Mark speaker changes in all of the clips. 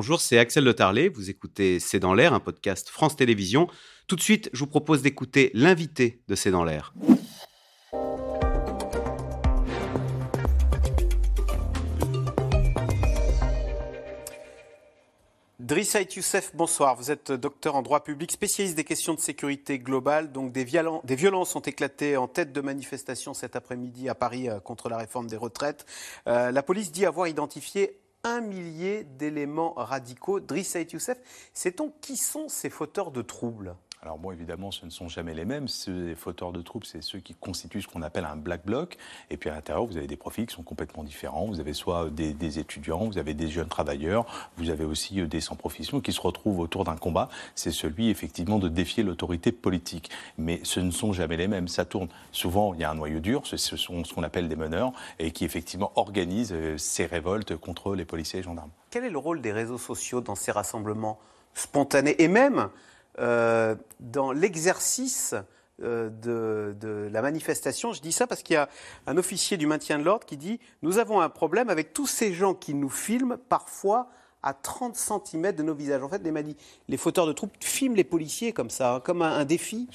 Speaker 1: bonjour, c'est Axel Le Tarlet. Vous écoutez C'est dans l'air, un podcast France Télévisions. Tout de suite, je vous propose d'écouter l'invité de C'est dans l'air. Driss Youssef, bonsoir. Vous êtes docteur en droit public, spécialiste des questions de sécurité globale. Donc des, des violences ont éclaté en tête de manifestation cet après-midi à Paris euh, contre la réforme des retraites. Euh, la police dit avoir identifié un millier d'éléments radicaux. Driss Youssef, sait-on qui sont ces fauteurs de troubles?
Speaker 2: Alors bon, évidemment, ce ne sont jamais les mêmes. Ces fauteurs de troupes, c'est ceux qui constituent ce qu'on appelle un black bloc. Et puis à l'intérieur, vous avez des profils qui sont complètement différents. Vous avez soit des, étudiants, vous avez des jeunes travailleurs, vous avez aussi euh, des sans-profession qui se retrouvent autour d'un combat. C'est celui, effectivement, de défier l'autorité politique. Mais ce ne sont jamais les mêmes. Ça tourne. Souvent, il y a un noyau dur, ce sont ce qu'on appelle des meneurs, et qui, effectivement, organisent euh, ces révoltes contre les policiers et gendarmes.
Speaker 1: Quel est le rôle des réseaux sociaux dans ces rassemblements spontanés et même euh, dans l'exercice euh, de, de, la manifestation. Je dis ça parce qu'il y a un officier du maintien de l'ordre qui dit Nous avons un problème avec tous ces gens qui nous filment, parfois à 30 cm de nos visages. En fait, les, les fauteurs de troupes filment les policiers comme ça, hein, comme un, défi.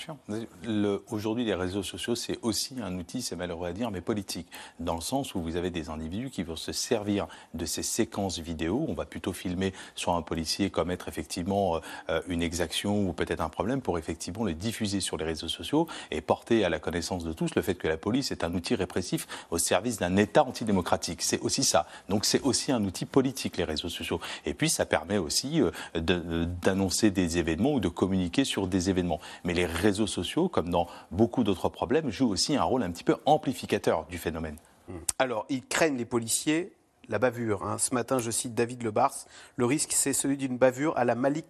Speaker 2: Aujourd'hui, les réseaux sociaux, c'est aussi un outil, c'est malheureux à dire, mais politique, dans le sens où vous avez des individus qui vont se servir de ces séquences vidéo. On va plutôt filmer soit un policier commettre effectivement euh, une exaction ou peut-être un problème pour effectivement le diffuser sur les réseaux sociaux et porter à la connaissance de tous le fait que la police est un outil répressif au service d'un État antidémocratique. C'est aussi ça. Donc c'est aussi un outil politique, les réseaux sociaux. Et puis, ça permet aussi euh, d'annoncer des événements ou de communiquer sur des événements. Mais les réseaux sociaux, comme dans beaucoup d'autres problèmes, jouent aussi un rôle un petit peu amplificateur du phénomène.
Speaker 1: Mmh. Alors, ils craignent les policiers, la bavure. Hein. Ce matin, je cite David Lebars, le risque c'est celui d'une bavure à la Malik.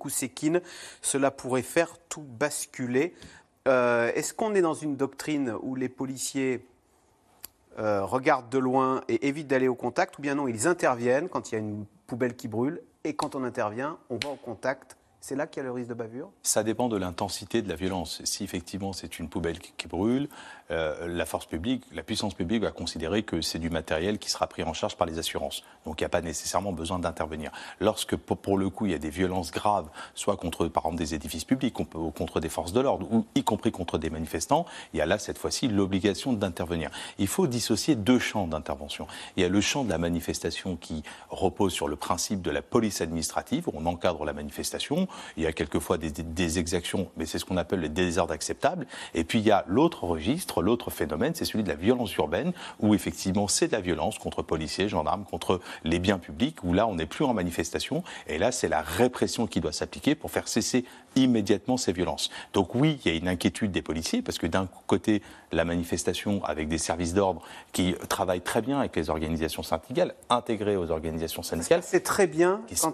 Speaker 1: Cela pourrait faire tout basculer. Euh, est-ce qu'on est dans une doctrine où les policiers euh, regardent de loin et évitent d'aller au contact, ou bien non, ils interviennent quand il y a une poubelle qui brûle, et quand on intervient, on va au contact c'est là qu'il y a le risque de bavure
Speaker 2: Ça dépend de l'intensité de la violence. Si effectivement c'est une poubelle qui brûle, euh, la force publique, la puissance publique va considérer que c'est du matériel qui sera pris en charge par les assurances. Donc il n'y a pas nécessairement besoin d'intervenir. Lorsque pour, le coup il y a des violences graves, soit contre par exemple des édifices publics, ou contre des forces de l'ordre, ou y compris contre des manifestants, il y a là cette fois-ci l'obligation d'intervenir. Il faut dissocier deux champs d'intervention. Il y a le champ de la manifestation qui repose sur le principe de la police administrative, où on encadre la manifestation, il y a quelquefois des, exactions, mais c'est ce qu'on appelle les désordres acceptables. Et puis il y a l'autre registre, l'autre phénomène, c'est celui de la violence urbaine, où effectivement c'est de la violence contre policiers, gendarmes, contre les biens publics, où là on n'est plus en manifestation, et là c'est la répression qui doit s'appliquer pour faire cesser immédiatement ces violences. Donc oui, il y a une inquiétude des policiers, parce que d'un côté, la manifestation avec des services d'ordre qui travaillent très bien avec les organisations syndicales, intégrées aux organisations syndicales.
Speaker 1: C'est très bien, quand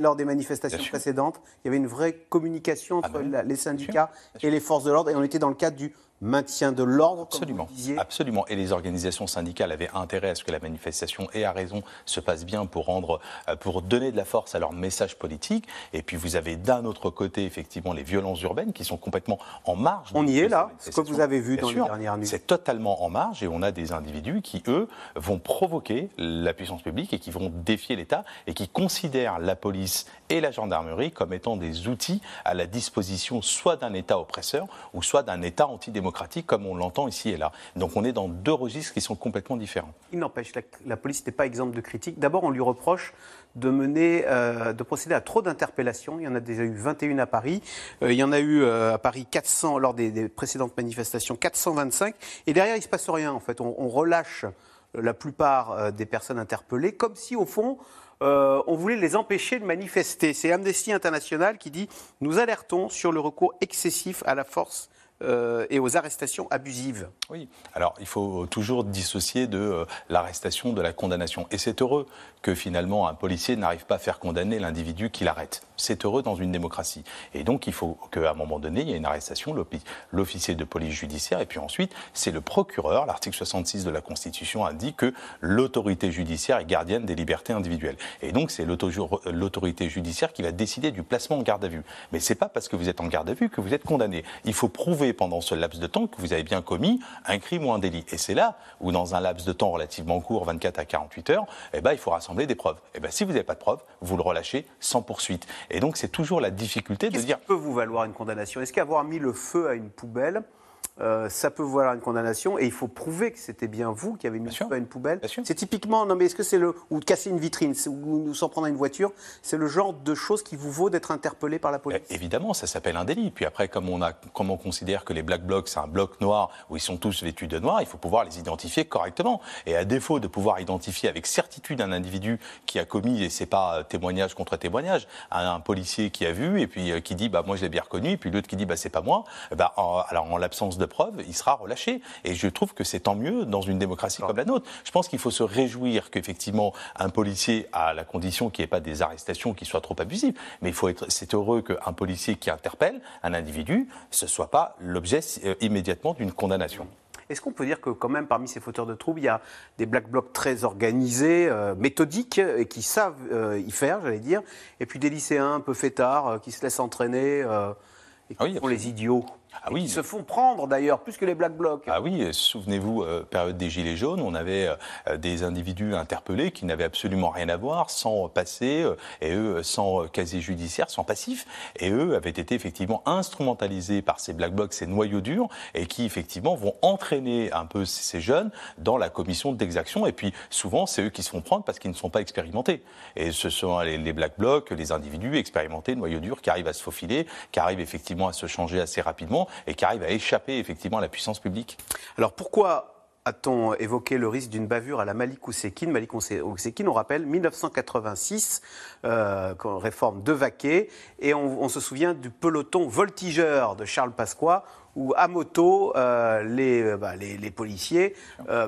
Speaker 1: lors des manifestations précédentes, il y avait une vraie communication entre ah les syndicats et les forces de l'ordre, et on était dans le cadre du maintien de l'ordre,
Speaker 2: absolument, absolument. Et les organisations syndicales avaient intérêt à ce que la manifestation et à raison se passe bien pour rendre, euh, pour donner de la force à leur message politique. Et puis vous avez d'un autre côté effectivement les violences urbaines qui sont complètement en marge.
Speaker 1: On y est là. Ce que vous avez vu dans les dernières nuits.
Speaker 2: C'est totalement en marge et on a des individus qui eux vont provoquer la puissance publique et qui vont défier l'État et qui considèrent la police et la gendarmerie comme étant des outils à la disposition soit d'un État oppresseur ou soit d'un État antidémocratique comme on l'entend ici et là. Donc on est dans deux registres qui sont complètement différents.
Speaker 1: Il n'empêche, la, la police n'est pas exemple de critique. D'abord, on lui reproche de mener, euh, de procéder à trop d'interpellations. Il y en a déjà eu 21 à Paris. Euh, il y en a eu euh, à Paris 400 lors des, précédentes manifestations, 425. Et derrière, il se passe rien en fait. On, relâche la plupart des personnes interpellées, comme si au fond, on voulait les empêcher de manifester. C'est Amnesty International qui dit Nous alertons sur le recours excessif à la force euh, et aux arrestations abusives.
Speaker 2: Oui, alors il faut toujours dissocier de euh, l'arrestation de la condamnation. Et c'est heureux que finalement un policier n'arrive pas à faire condamner l'individu qui l'arrête. C'est heureux dans une démocratie. Et donc il faut qu'à un moment donné, il y ait une arrestation, l'officier de police judiciaire, et puis ensuite, c'est le procureur. L'article 66 de la Constitution indique que l'autorité judiciaire est gardienne des libertés individuelles. Et donc c'est l'autorité judiciaire qui va décider du placement en garde à vue. Mais c'est pas parce que vous êtes en garde à vue que vous êtes condamné. Il faut prouver pendant ce laps de temps que vous avez bien commis un crime ou un délit. Et c'est là où, dans un laps de temps relativement court, 24 à 48 heures, eh ben, il faut rassembler des preuves. Et eh ben, si vous n'avez pas de preuves, vous le relâchez sans poursuite. Et donc, c'est toujours la difficulté de dire.
Speaker 1: Qui peut vous valoir une condamnation? Est-ce qu'avoir mis le feu à une poubelle euh, ça peut valoir une condamnation et il faut prouver que c'était bien vous qui avez mis à une poubelle. C'est typiquement, non mais est-ce que c'est le, ou de casser une vitrine, ou nous s'en prendre à une voiture, c'est le genre de choses qui vous vaut d'être interpellé par la police?
Speaker 2: eh, Évidemment, ça s'appelle un délit. Puis après, comme on, a, comme on considère que les black blocs, c'est un bloc noir où ils sont tous vêtus de noir, il faut pouvoir les identifier correctement. Et à défaut de pouvoir identifier avec certitude un individu qui a commis, et c'est pas euh, témoignage contre témoignage, un, policier qui a vu et puis euh, qui dit, bah moi je l'ai bien reconnu, et puis l'autre qui dit, bah c'est pas moi, bah, alors en l'absence de preuve, il sera relâché. Et je trouve que c'est tant mieux dans une démocratie comme la nôtre. Je pense qu'il faut se réjouir qu'effectivement un policier, à la condition qu'il n'y ait pas des arrestations qui soient trop abusives, mais il faut être, c'est heureux qu'un policier qui interpelle un individu, ce soit pas l'objet euh, immédiatement d'une condamnation.
Speaker 1: Est-ce qu'on peut dire que quand même parmi ces fauteurs de troubles, il y a des black blocs très organisés, euh, méthodiques, et qui savent euh, y faire, j'allais dire, et puis des lycéens un peu fêtards qui se laissent entraîner et qui ah les idiots? Ah oui. Qui se font prendre d'ailleurs, plus que les Black Blocs.
Speaker 2: Ah oui, souvenez-vous, euh, période des Gilets jaunes, on avait euh, des individus interpellés qui n'avaient absolument rien à voir, sans passé, euh, et eux, sans casier judiciaire, sans passif, et eux avaient été effectivement instrumentalisés par ces Black Blocs, ces noyaux durs, et qui effectivement vont entraîner un peu ces jeunes dans la commission d'exaction, et puis souvent c'est eux qui se font prendre parce qu'ils ne sont pas expérimentés. Et ce sont les, les Black Blocs, les individus expérimentés, noyaux durs, qui arrivent à se faufiler, qui arrivent effectivement à se changer assez rapidement et qui arrive à échapper effectivement à la puissance publique.
Speaker 1: Alors pourquoi a-t-on évoqué le risque d'une bavure à la Malik Oussekine Malik Oussekine, on rappelle, 1986, euh, réforme de Vaquet, et on, se souvient du peloton voltigeur de Charles Pasqua, où à moto, euh, euh, bah, les, policiers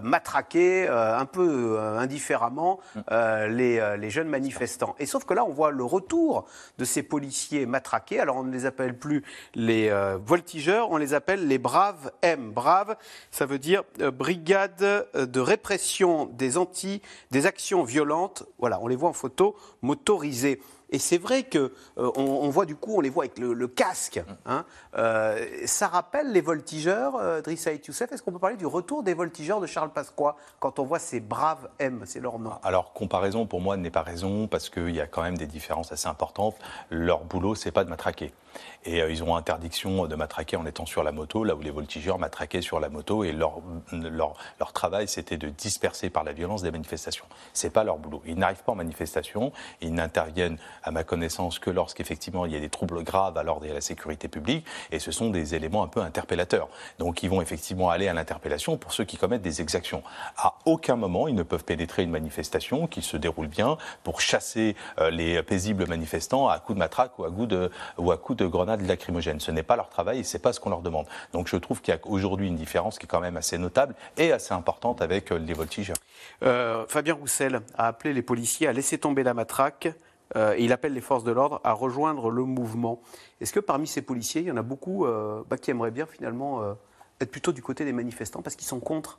Speaker 1: matraquaient un peu indifféremment les, jeunes manifestants. Et sauf que là, on voit le retour de ces policiers matraqués. Alors on ne les appelle plus les voltigeurs, on les appelle les braves M. Brave, ça veut dire brigade de répression des anti, des actions violentes. Voilà, on les voit en photo motorisées. Et c'est vrai que euh, on, voit du coup, on les voit avec le, casque. Hein. Euh, ça rappelle les voltigeurs, euh, Drissa et Youssef. Est-ce qu'on peut parler du retour des voltigeurs de Charles Pasqua quand on voit ces braves M, c'est leur nom
Speaker 2: Alors, comparaison pour moi n'est pas raison parce qu'il y a quand même des différences assez importantes. Leur boulot, c'est pas de matraquer. Et ils ont interdiction de matraquer en étant sur la moto, là où les voltigeurs matraquaient sur la moto. Et leur, leur, leur travail, c'était de disperser par la violence des manifestations. C'est pas leur boulot. Ils n'arrivent pas en manifestation, ils n'interviennent à ma connaissance, que lorsqu'effectivement il y a des troubles graves à l'ordre et à la sécurité publique, et ce sont des éléments un peu interpellateurs. Donc ils vont effectivement aller à l'interpellation pour ceux qui commettent des exactions. À aucun moment ils ne peuvent pénétrer une manifestation qui se déroule bien pour chasser euh, les paisibles manifestants à coups de matraque ou à coups de, ou à coups de grenades lacrymogènes. Ce n'est pas leur travail et c'est pas ce qu'on leur demande. Donc je trouve qu'il y a aujourd'hui une différence qui est quand même assez notable et assez importante avec euh, les voltigeurs.
Speaker 1: Euh, Fabien Roussel a appelé les policiers à laisser tomber la matraque euh, il appelle les forces de l'ordre à rejoindre le mouvement. Est-ce que parmi ces policiers, il y en a beaucoup euh, bah, qui aimeraient bien finalement euh, être plutôt du côté des manifestants parce qu'ils sont contre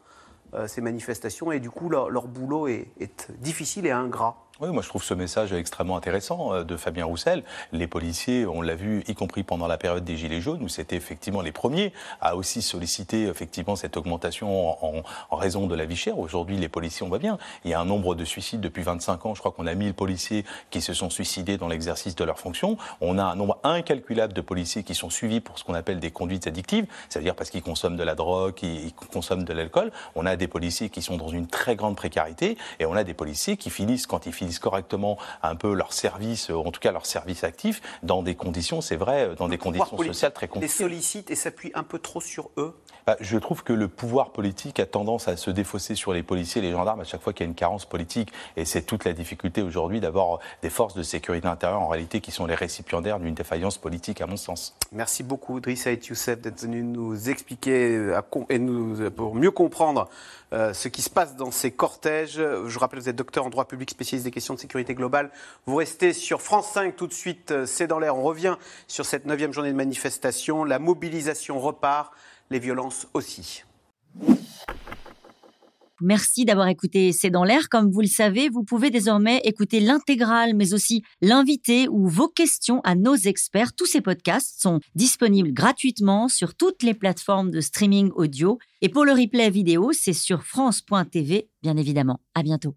Speaker 1: ces manifestations et du coup leur, boulot est difficile et ingrat?
Speaker 2: Oui, moi je trouve ce message extrêmement intéressant euh, de Fabien Roussel. Les policiers, on l'a vu, y compris pendant la période des Gilets jaunes, où c'était effectivement les premiers à aussi solliciter effectivement cette augmentation en, en raison de la vie chère. Aujourd'hui, les policiers, on voit bien, il y a un nombre de suicides depuis 25 ans. Je crois qu'on a 1000 policiers qui se sont suicidés dans l'exercice de leur fonction. On a un nombre incalculable de policiers qui sont suivis pour ce qu'on appelle des conduites addictives, c'est-à-dire parce qu'ils consomment de la drogue, ils consomment de l'alcool. On a des policiers qui sont dans une très grande précarité et on a des policiers qui finissent quand ils finissent correctement un peu leur service, en tout cas leur service actif, dans des conditions, c'est vrai, dans des conditions sociales très compliquées.
Speaker 1: Les sollicite et s'appuie un peu trop sur eux
Speaker 2: bah, Je trouve que le pouvoir politique a tendance à se défausser sur les policiers et les gendarmes à chaque fois qu'il y a une carence politique. Et c'est toute la difficulté aujourd'hui d'avoir des forces de sécurité intérieure en réalité qui sont les récipiendaires d'une défaillance politique, à mon sens.
Speaker 1: Merci beaucoup, Driss et Youssef, d'être venu nous expliquer euh, et nous, pour mieux comprendre euh, ce qui se passe dans ces cortèges. Je rappelle, vous êtes docteur en droit public spécialiste des questions de sécurité globale. Vous restez sur France 5 tout de suite, euh, c'est dans l'air. On revient sur cette neuvième journée de manifestation. La mobilisation repart, les violences aussi.
Speaker 3: Merci d'avoir écouté C'est dans l'air. Comme vous le savez, vous pouvez désormais écouter l'intégrale, mais aussi l'invité ou vos questions à nos experts. Tous ces podcasts sont disponibles gratuitement sur toutes les plateformes de streaming audio. Et pour le replay vidéo, c'est sur France.tv, bien évidemment. À bientôt.